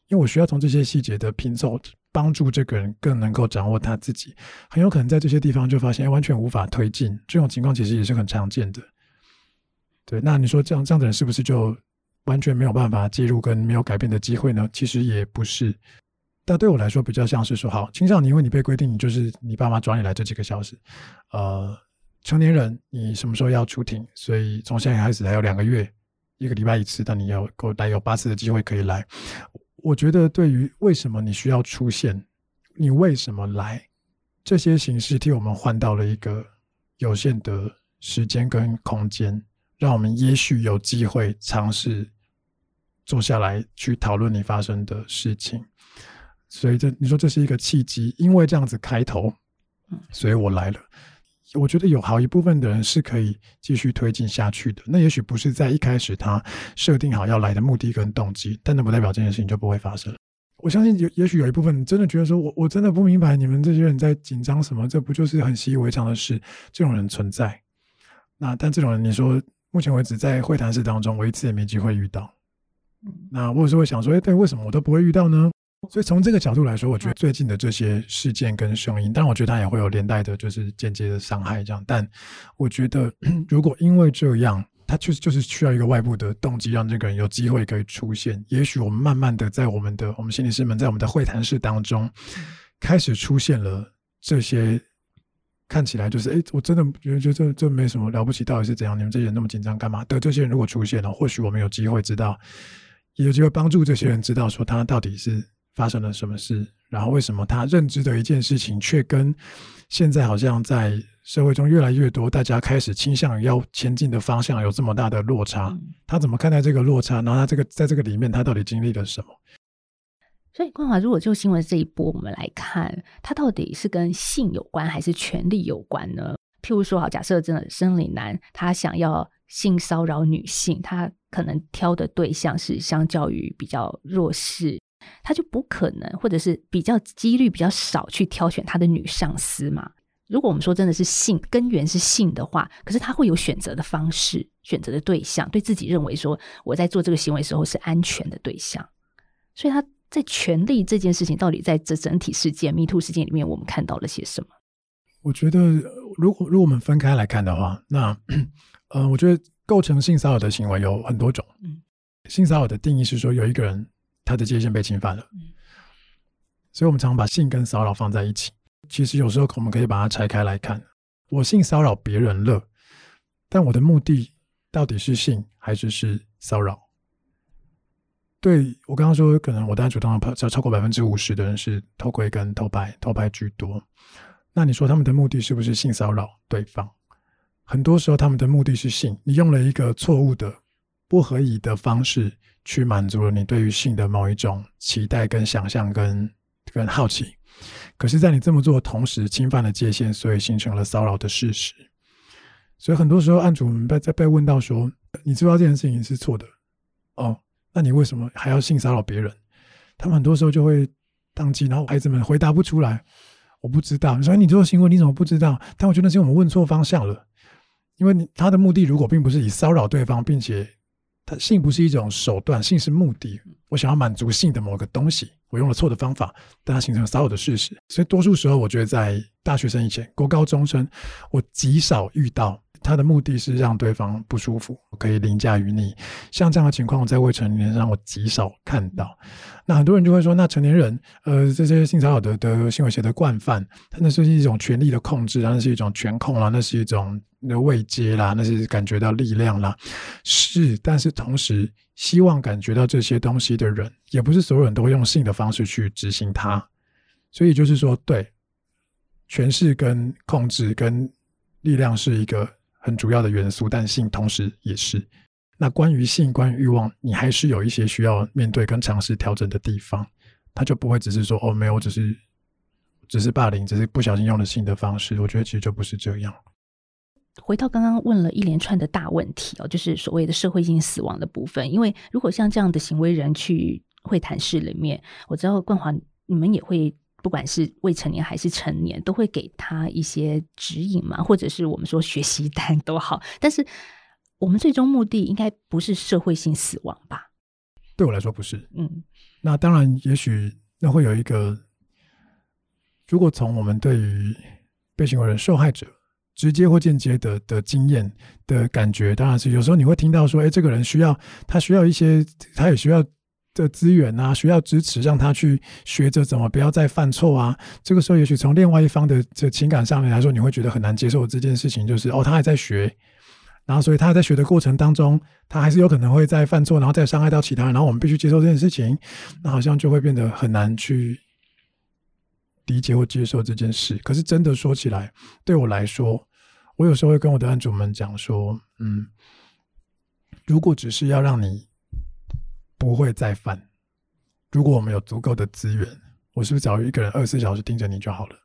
因为我需要从这些细节的拼凑，帮助这个人更能够掌握他自己。很有可能在这些地方就发现，哎，完全无法推进。这种情况其实也是很常见的。对，那你说这样这样的人是不是就？完全没有办法介入跟没有改变的机会呢？其实也不是，但对我来说比较像是说，好，青少年因为你被规定，你就是你爸妈抓你来这几个小时，呃，成年人你什么时候要出庭？所以从现在开始还有两个月，一个礼拜一次，但你要够来有八次的机会可以来。我觉得对于为什么你需要出现，你为什么来，这些形式替我们换到了一个有限的时间跟空间，让我们也许有机会尝试。坐下来去讨论你发生的事情，所以这你说这是一个契机，因为这样子开头，所以我来了。我觉得有好一部分的人是可以继续推进下去的。那也许不是在一开始他设定好要来的目的跟动机，但那不代表这件事情就不会发生。我相信有，也许有一部分真的觉得说，我我真的不明白你们这些人在紧张什么，这不就是很习以为常的事？这种人存在。那但这种人，你说目前为止在会谈室当中，我一次也没机会遇到。那我有时候会想说，哎，对，为什么我都不会遇到呢？所以从这个角度来说，我觉得最近的这些事件跟声音，当然我觉得它也会有连带的，就是间接的伤害这样。但我觉得，(clears throat) 如果因为这样，它确实就是需要一个外部的动机，让这个人有机会可以出现。也许我们慢慢的在我们的我们心理师们在我们的会谈室当中，开始出现了这些看起来就是哎，我真的觉得这这没什么了不起，到底是怎样？你们这些人那么紧张干嘛？的这些人如果出现了，或许我们有机会知道，有机会帮助这些人知道说他到底是发生了什么事。然后为什么他认知的一件事情，却跟现在好像在社会中越来越多大家开始倾向要前进的方向有这么大的落差？他怎么看待这个落差？然后他这个在这个里面，他到底经历了什么？所以，冠华，如果就新闻这一波我们来看，他到底是跟性有关还是权力有关呢？譬如说，好，假设真的生理男他想要性骚扰女性，他可能挑的对象是相较于比较弱势。他就不可能，或者是比较几率比较少去挑选他的女上司嘛？如果我们说真的是性根源是性的话，可是他会有选择的方式，选择的对象，对自己认为说我在做这个行为时候是安全的对象。所以他在权力这件事情，到底在这整体事件 MeToo 事件里面，我们看到了些什么？我觉得，如果如果我们分开来看的话，那呃，我觉得构成性骚扰的行为有很多种。嗯，性骚扰的定义是说有一个人。他的界限被侵犯了，所以我们常常把性跟骚扰放在一起。其实有时候我们可以把它拆开来看。我性骚扰别人了，但我的目的到底是性还是是骚扰？对，我刚刚说，可能我当主动的超超过百分之五十的人是偷窥跟偷拍，偷拍居多。那你说他们的目的是不是性骚扰对方？很多时候他们的目的是性，你用了一个错误的、不合宜的方式。去满足了你对于性的某一种期待、跟想象、跟跟好奇，可是，在你这么做的同时，侵犯了界限，所以形成了骚扰的事实。所以很多时候，案主被在被问到说：“你知道这件事情是错的哦，那你为什么还要性骚扰别人？”他们很多时候就会当机，然后孩子们回答不出来：“我不知道。”所以：“你做行为，你怎么不知道？”但我觉得是因为我们问错方向了，因为你他的目的如果并不是以骚扰对方，并且他。性不是一种手段，性是目的。我想要满足性的某个东西，我用了错的方法，但它形成了骚扰的事实。所以多数时候，我觉得在大学生以前，国高中生，我极少遇到。他的目的是让对方不舒服，可以凌驾于你。像这样的情况，在未成年人上我极少看到。那很多人就会说，那成年人，呃，这些性骚扰的的行为学的惯犯，他那是一种权力的控制，那是一种权控啦，那是一种的慰藉啦，那是感觉到力量啦。是，但是同时，希望感觉到这些东西的人，也不是所有人都会用性的方式去执行它。所以就是说，对，权势跟控制跟力量是一个。很主要的元素，但性同时也是。那关于性，关于欲望，你还是有一些需要面对跟尝试调整的地方。他就不会只是说哦，没有，只是只是霸凌，只是不小心用了性的方式。我觉得其实就不是这样。回到刚刚问了一连串的大问题哦，就是所谓的社会性死亡的部分。因为如果像这样的行为人去会谈室里面，我知道冠华你们也会。不管是未成年还是成年，都会给他一些指引嘛，或者是我们说学习单都好。但是我们最终目的应该不是社会性死亡吧？对我来说不是。嗯，那当然，也许那会有一个，如果从我们对于被行为人受害者直接或间接的的经验的感觉，当然是有时候你会听到说，哎，这个人需要，他需要一些，他也需要。的资源啊，需要支持，让他去学着怎么不要再犯错啊。这个时候，也许从另外一方的这情感上面来说，你会觉得很难接受这件事情，就是哦，他还在学，然后所以他在学的过程当中，他还是有可能会再犯错，然后再伤害到其他人，然后我们必须接受这件事情，那好像就会变得很难去理解或接受这件事。可是真的说起来，对我来说，我有时候会跟我的案主们讲说，嗯，如果只是要让你。不会再犯。如果我们有足够的资源，我是不是找一个人二十四小时盯着你就好了？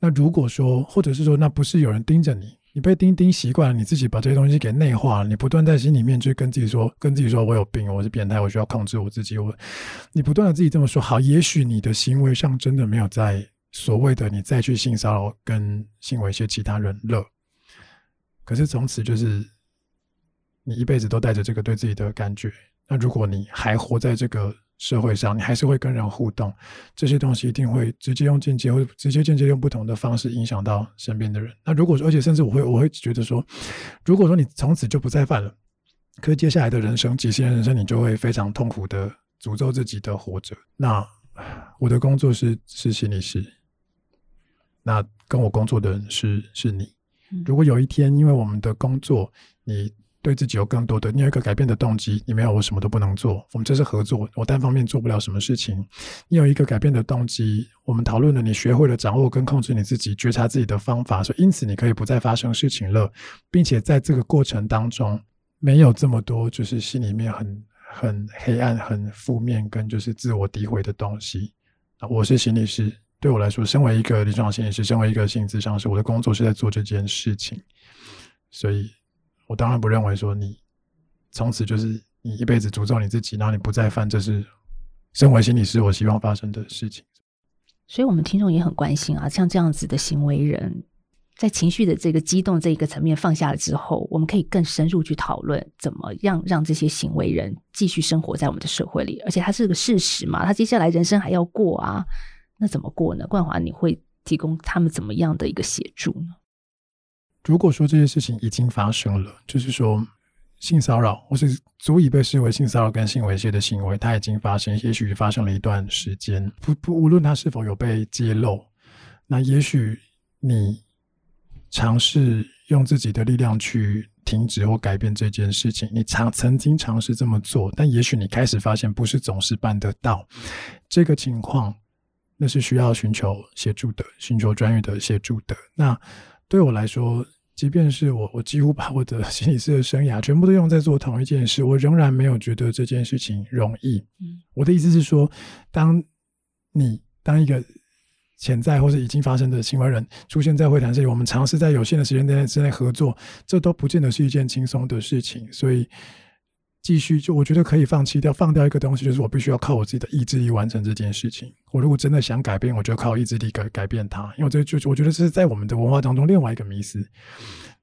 那如果说，或者是说，那不是有人盯着你，你被盯盯习惯了，你自己把这些东西给内化了，你不断在心里面去跟自己说，跟自己说我有病，我是变态，我需要控制我自己。我，你不断的自己这么说，好，也许你的行为上真的没有在所谓的你再去性骚扰跟性猥亵其他人了。可是从此就是你一辈子都带着这个对自己的感觉。那如果你还活在这个社会上，你还是会跟人互动，这些东西一定会直接用间接或者直接间接用不同的方式影响到身边的人。那如果说，而且甚至我会我会觉得说，如果说你从此就不再犯了，可是接下来的人生几十年人生，你就会非常痛苦的诅咒自己的活着。那我的工作是是心理师，那跟我工作的人是是你。如果有一天因为我们的工作，你对自己有更多的，你有一个改变的动机，你没有，我什么都不能做。我们这是合作，我单方面做不了什么事情。你有一个改变的动机，我们讨论了，你学会了掌握跟控制你自己、觉察自己的方法，所以因此你可以不再发生事情了，并且在这个过程当中没有这么多就是心里面很很黑暗、很负面跟就是自我诋毁的东西。啊，我是心理师，对我来说，身为一个临床心理师，身为一个心理咨商师，我的工作是在做这件事情，所以。我当然不认为说你从此就是你一辈子诅咒你自己，然后你不再犯，这是身为心理师我希望发生的事情。所以，我们听众也很关心啊，像这样子的行为人，在情绪的这个激动这一个层面放下了之后，我们可以更深入去讨论，怎么样让这些行为人继续生活在我们的社会里，而且他是个事实嘛，他接下来人生还要过啊，那怎么过呢？冠华，你会提供他们怎么样的一个协助呢？如果说这些事情已经发生了，就是说性骚扰或是足以被视为性骚扰跟性猥亵的行为，它已经发生，也许发生了一段时间。不不，无论它是否有被揭露，那也许你尝试用自己的力量去停止或改变这件事情，你尝曾经尝试这么做，但也许你开始发现不是总是办得到这个情况，那是需要寻求协助的，寻求专业的协助的。那。对我来说，即便是我，我几乎把我的 (laughs) 心理师的生涯全部都用在做同一件事，我仍然没有觉得这件事情容易。嗯，我的意思是说，当你当一个潜在或是已经发生的行为人出现在会谈室里，我们尝试在有限的时间内之内合作，这都不见得是一件轻松的事情，所以。继续，就我觉得可以放弃掉，放掉一个东西，就是我必须要靠我自己的意志力完成这件事情。我如果真的想改变，我就靠意志力改改变它。因为这就我觉得这是在我们的文化当中另外一个迷思。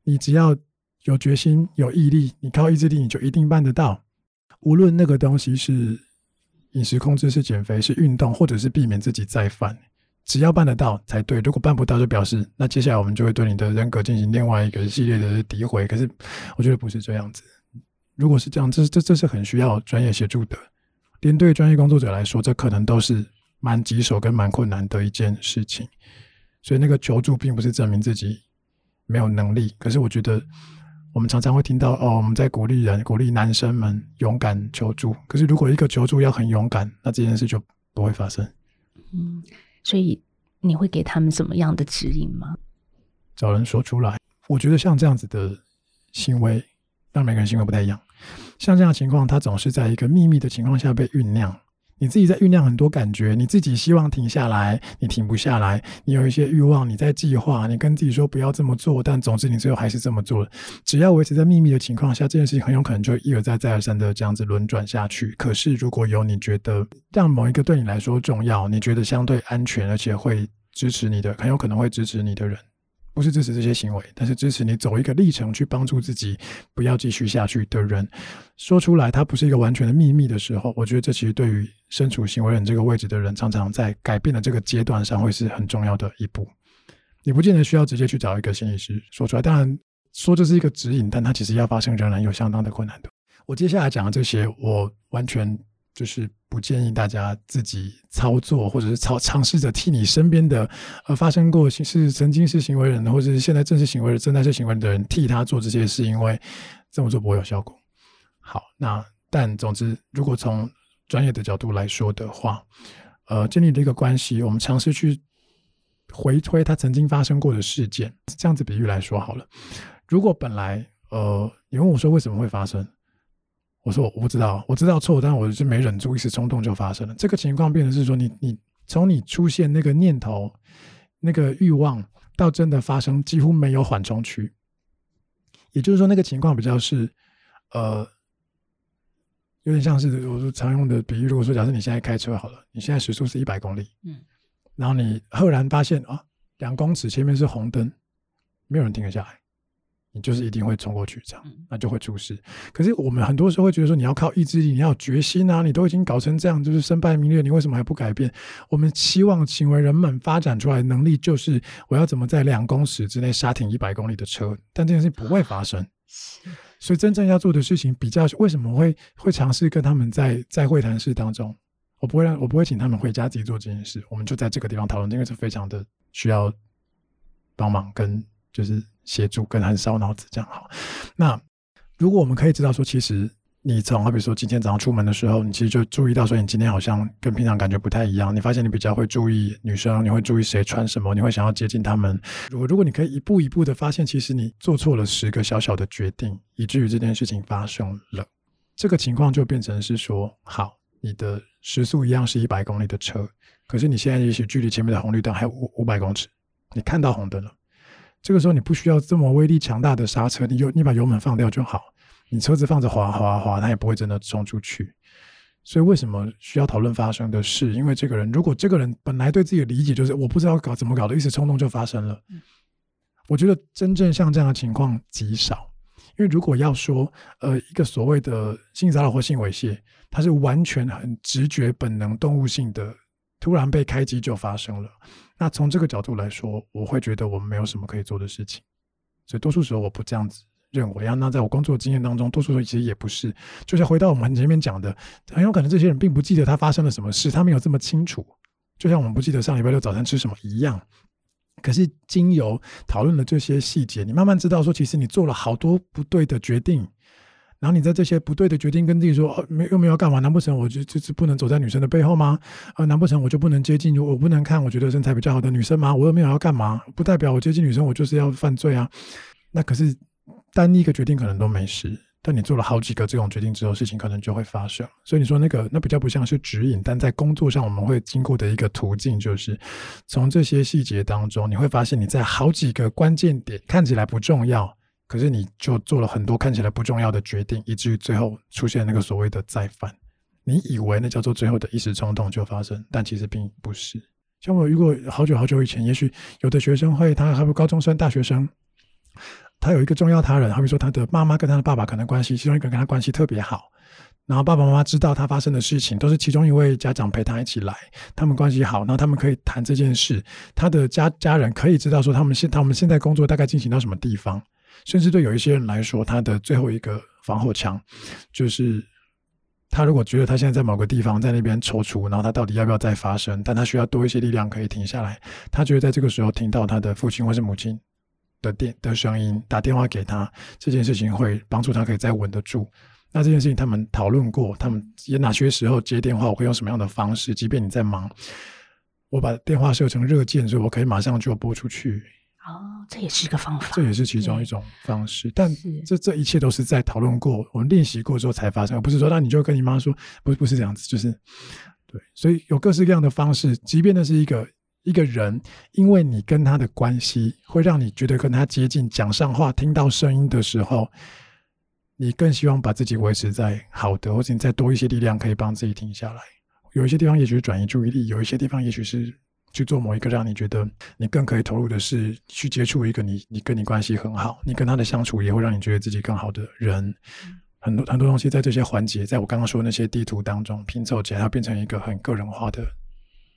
你只要有决心、有毅力，你靠意志力，你就一定办得到。无论那个东西是饮食控制、是减肥、是运动，或者是避免自己再犯，只要办得到才对。如果办不到，就表示那接下来我们就会对你的人格进行另外一个系列的诋毁。可是我觉得不是这样子。如果是这样，这这这是很需要专业协助的。连对专业工作者来说，这可能都是蛮棘手跟蛮困难的一件事情。所以那个求助并不是证明自己没有能力。可是我觉得，我们常常会听到哦，我们在鼓励人，鼓励男生们勇敢求助。可是如果一个求助要很勇敢，那这件事就不会发生。嗯，所以你会给他们什么样的指引吗？找人说出来。我觉得像这样子的行为。让每个人行为不太一样，像这样的情况，它总是在一个秘密的情况下被酝酿。你自己在酝酿很多感觉，你自己希望停下来，你停不下来。你有一些欲望，你在计划，你跟自己说不要这么做，但总之你最后还是这么做了。只要维持在秘密的情况下，这件事情很有可能就一而再、再而三的这样子轮转下去。可是如果有你觉得让某一个对你来说重要，你觉得相对安全，而且会支持你的，很有可能会支持你的人。不是支持这些行为，但是支持你走一个历程去帮助自己不要继续下去的人，说出来，它不是一个完全的秘密的时候，我觉得这其实对于身处行为人这个位置的人，常常在改变的这个阶段上会是很重要的一步。你不见得需要直接去找一个心理师说出来，当然说这是一个指引，但它其实要发生仍然有相当的困难的。我接下来讲的这些，我完全。就是不建议大家自己操作，或者是操尝试着替你身边的呃发生过是曾经是行为人，或者是现在正是行为人、正在是行为人的人替他做这些事，因为这么做不会有效果。好，那但总之，如果从专业的角度来说的话，呃，建立的一个关系，我们尝试去回推他曾经发生过的事件，这样子比喻来说好了。如果本来呃，你问我说为什么会发生？我说我不知道，我知道错，但我是没忍住，一时冲动就发生了。这个情况变成是说，你你从你出现那个念头、那个欲望到真的发生，几乎没有缓冲区。也就是说，那个情况比较是，呃，有点像是我说常用的比喻。如果说假设你现在开车好了，你现在时速是一百公里，嗯，然后你赫然发现啊，两公尺前面是红灯，没有人停得下来。你就是一定会冲过去，这样那就会出事。可是我们很多时候会觉得说，你要靠意志力，你要有决心啊！你都已经搞成这样，就是身败名裂，你为什么还不改变？我们期望行为人们发展出来的能力，就是我要怎么在两公尺之内刹停一百公里的车，但这件事情不会发生。所以真正要做的事情，比较为什么会会尝试跟他们在在会谈室当中，我不会让我不会请他们回家自己做这件事，我们就在这个地方讨论，因为是非常的需要帮忙跟就是。协助跟很烧脑子这样好。那如果我们可以知道说，其实你从好比说今天早上出门的时候，你其实就注意到说，你今天好像跟平常感觉不太一样。你发现你比较会注意女生，你会注意谁穿什么，你会想要接近他们。如果如果你可以一步一步的发现，其实你做错了十个小小的决定，以至于这件事情发生了，这个情况就变成是说，好，你的时速一样是一百公里的车，可是你现在也许距离前面的红绿灯还有五五百公尺，你看到红灯了。这个时候你不需要这么威力强大的刹车，你就你把油门放掉就好，你车子放着滑滑滑，它也不会真的冲出去。所以为什么需要讨论发生的事？因为这个人如果这个人本来对自己的理解就是我不知道搞怎么搞的，一时冲动就发生了。我觉得真正像这样的情况极少，因为如果要说呃一个所谓的性骚扰或性猥亵，它是完全很直觉本能动物性的。突然被开机就发生了，那从这个角度来说，我会觉得我们没有什么可以做的事情，所以多数时候我不这样子认为啊。那在我工作经验当中，多数时候其实也不是。就像回到我们前面讲的，很有可能这些人并不记得他发生了什么事，他没有这么清楚，就像我们不记得上礼拜六早餐吃什么一样。可是经由讨论了这些细节，你慢慢知道说，其实你做了好多不对的决定。然后你在这些不对的决定跟自己说，哦，没又没有要干嘛？难不成我就就是不能走在女生的背后吗？呃，难不成我就不能接近？我不能看我觉得身材比较好的女生吗？我又没有要干嘛？不代表我接近女生我就是要犯罪啊。那可是单一个决定可能都没事，但你做了好几个这种决定之后，事情可能就会发生。所以你说那个那比较不像是指引，但在工作上我们会经过的一个途径，就是从这些细节当中，你会发现你在好几个关键点看起来不重要。可是你就做了很多看起来不重要的决定，以至于最后出现那个所谓的再犯。你以为那叫做最后的一时冲动就发生，但其实并不是。像我遇过好久好久以前，也许有的学生会，他还不高中生、大学生，他有一个重要他人，好比说他的妈妈跟他的爸爸可能关系，其中一个跟他关系特别好，然后爸爸妈妈知道他发生的事情，都是其中一位家长陪他一起来，他们关系好，然后他们可以谈这件事，他的家家人可以知道说他们现他们现在工作大概进行到什么地方。甚至对有一些人来说，他的最后一个防火墙，就是他如果觉得他现在在某个地方在那边踌躇，然后他到底要不要再发生？但他需要多一些力量可以停下来。他觉得在这个时候听到他的父亲或是母亲的电的声音，打电话给他，这件事情会帮助他可以再稳得住。那这件事情他们讨论过，他们也哪些时候接电话，我会用什么样的方式？即便你在忙，我把电话设成热键，所以我可以马上就拨出去。哦，这也是一个方法，这也是其中一种方式。但这这一切都是在讨论过、我们练习过之后才发生，而不是说那你就跟你妈说，不是不是这样子，就是对。所以有各式各样的方式，即便那是一个一个人，因为你跟他的关系会让你觉得跟他接近，讲上话、听到声音的时候，你更希望把自己维持在好的，或者你再多一些力量可以帮自己停下来。有一些地方也许是转移注意力，有一些地方也许是。去做某一个让你觉得你更可以投入的事，去接触一个你你跟你关系很好，你跟他的相处也会让你觉得自己更好的人。很多很多东西在这些环节，在我刚刚说的那些地图当中拼凑起来，它变成一个很个人化的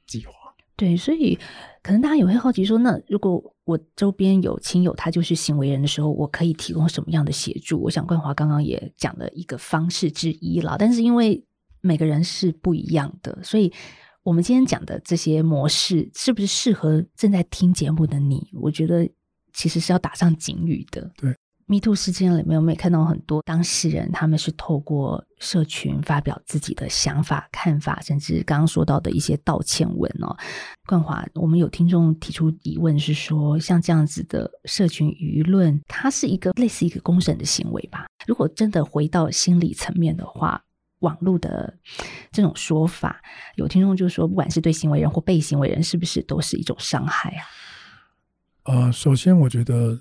计划。对，所以可能大家也会好奇说，那如果我周边有亲友他就是行为人的时候，我可以提供什么样的协助？我想冠华刚刚也讲了一个方式之一了，但是因为每个人是不一样的，所以。我们今天讲的这些模式，是不是适合正在听节目的你？我觉得其实是要打上警语的。对，MeToo 事件里面，我们也看到很多当事人，他们是透过社群发表自己的想法、看法，甚至刚刚说到的一些道歉文哦。冠华，我们有听众提出疑问，是说像这样子的社群舆论，它是一个类似一个公审的行为吧？如果真的回到心理层面的话。网络的这种说法，有听众就说，不管是对行为人或被行为人，是不是都是一种伤害啊？呃，首先我觉得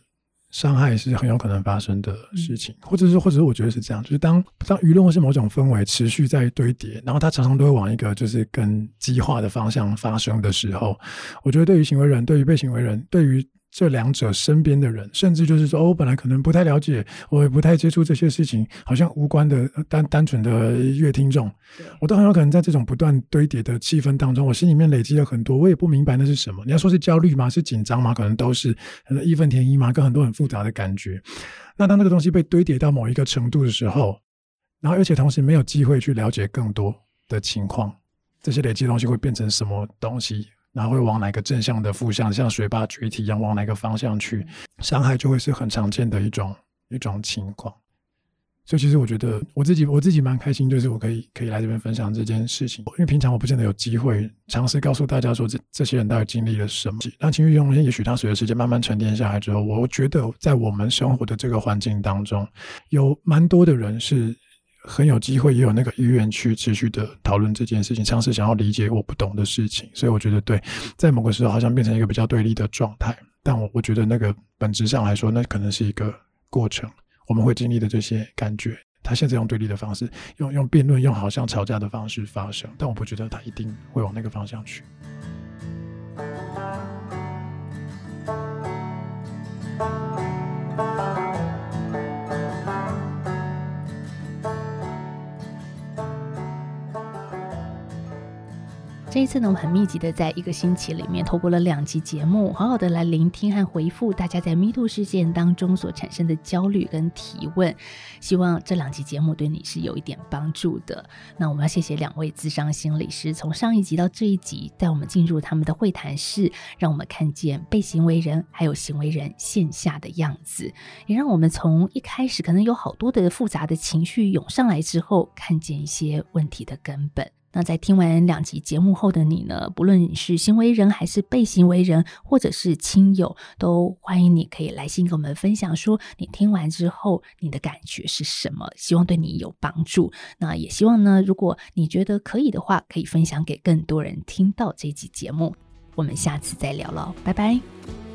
伤害是很有可能发生的事情，嗯、或者是，或者是我觉得是这样，就是当当舆论或是某种氛围持续在堆叠，然后它常常都会往一个就是更激化的方向发生的时候，我觉得对于行为人，对于被行为人，对于这两者身边的人，甚至就是说，哦，我本来可能不太了解，我也不太接触这些事情，好像无关的单单纯的乐听众，我都很有可能在这种不断堆叠的气氛当中，我心里面累积了很多，我也不明白那是什么。你要说是焦虑吗？是紧张吗？可能都是，可能义愤填膺吗？跟很多很复杂的感觉。那当那个东西被堆叠到某一个程度的时候，然后而且同时没有机会去了解更多的情况，这些累积的东西会变成什么东西？然后会往哪个正向的、负向，像水坝决堤一样往哪个方向去？伤害就会是很常见的一种一种情况。所以，其实我觉得我自己我自己蛮开心，就是我可以可以来这边分享这件事情，因为平常我不见得有机会尝试告诉大家说这这些人到底经历了什么。那情绪中心，也许它随着时间慢慢沉淀下来之后，我觉得在我们生活的这个环境当中，有蛮多的人是。很有机会，也有那个意愿去持续的讨论这件事情，尝试想要理解我不懂的事情。所以我觉得，对，在某个时候好像变成一个比较对立的状态。但我我觉得那个本质上来说，那可能是一个过程。我们会经历的这些感觉，他现在用对立的方式，用用辩论，用好像吵架的方式发生，但我不觉得他一定会往那个方向去。这一次呢，我们很密集的在一个星期里面，透过了两集节目，好好的来聆听和回复大家在 MeToo 事件当中所产生的焦虑跟提问。希望这两集节目对你是有一点帮助的。那我们要谢谢两位咨商心理师，从上一集到这一集，带我们进入他们的会谈室，让我们看见被行为人还有行为人线下的样子，也让我们从一开始可能有好多的复杂的情绪涌上来之后，看见一些问题的根本。那在听完两集节目后的你呢？不论你是行为人还是被行为人，或者是亲友，都欢迎你可以来信跟我们分享，说你听完之后你的感觉是什么？希望对你有帮助。那也希望呢，如果你觉得可以的话，可以分享给更多人听到这集节目。我们下次再聊了，拜拜。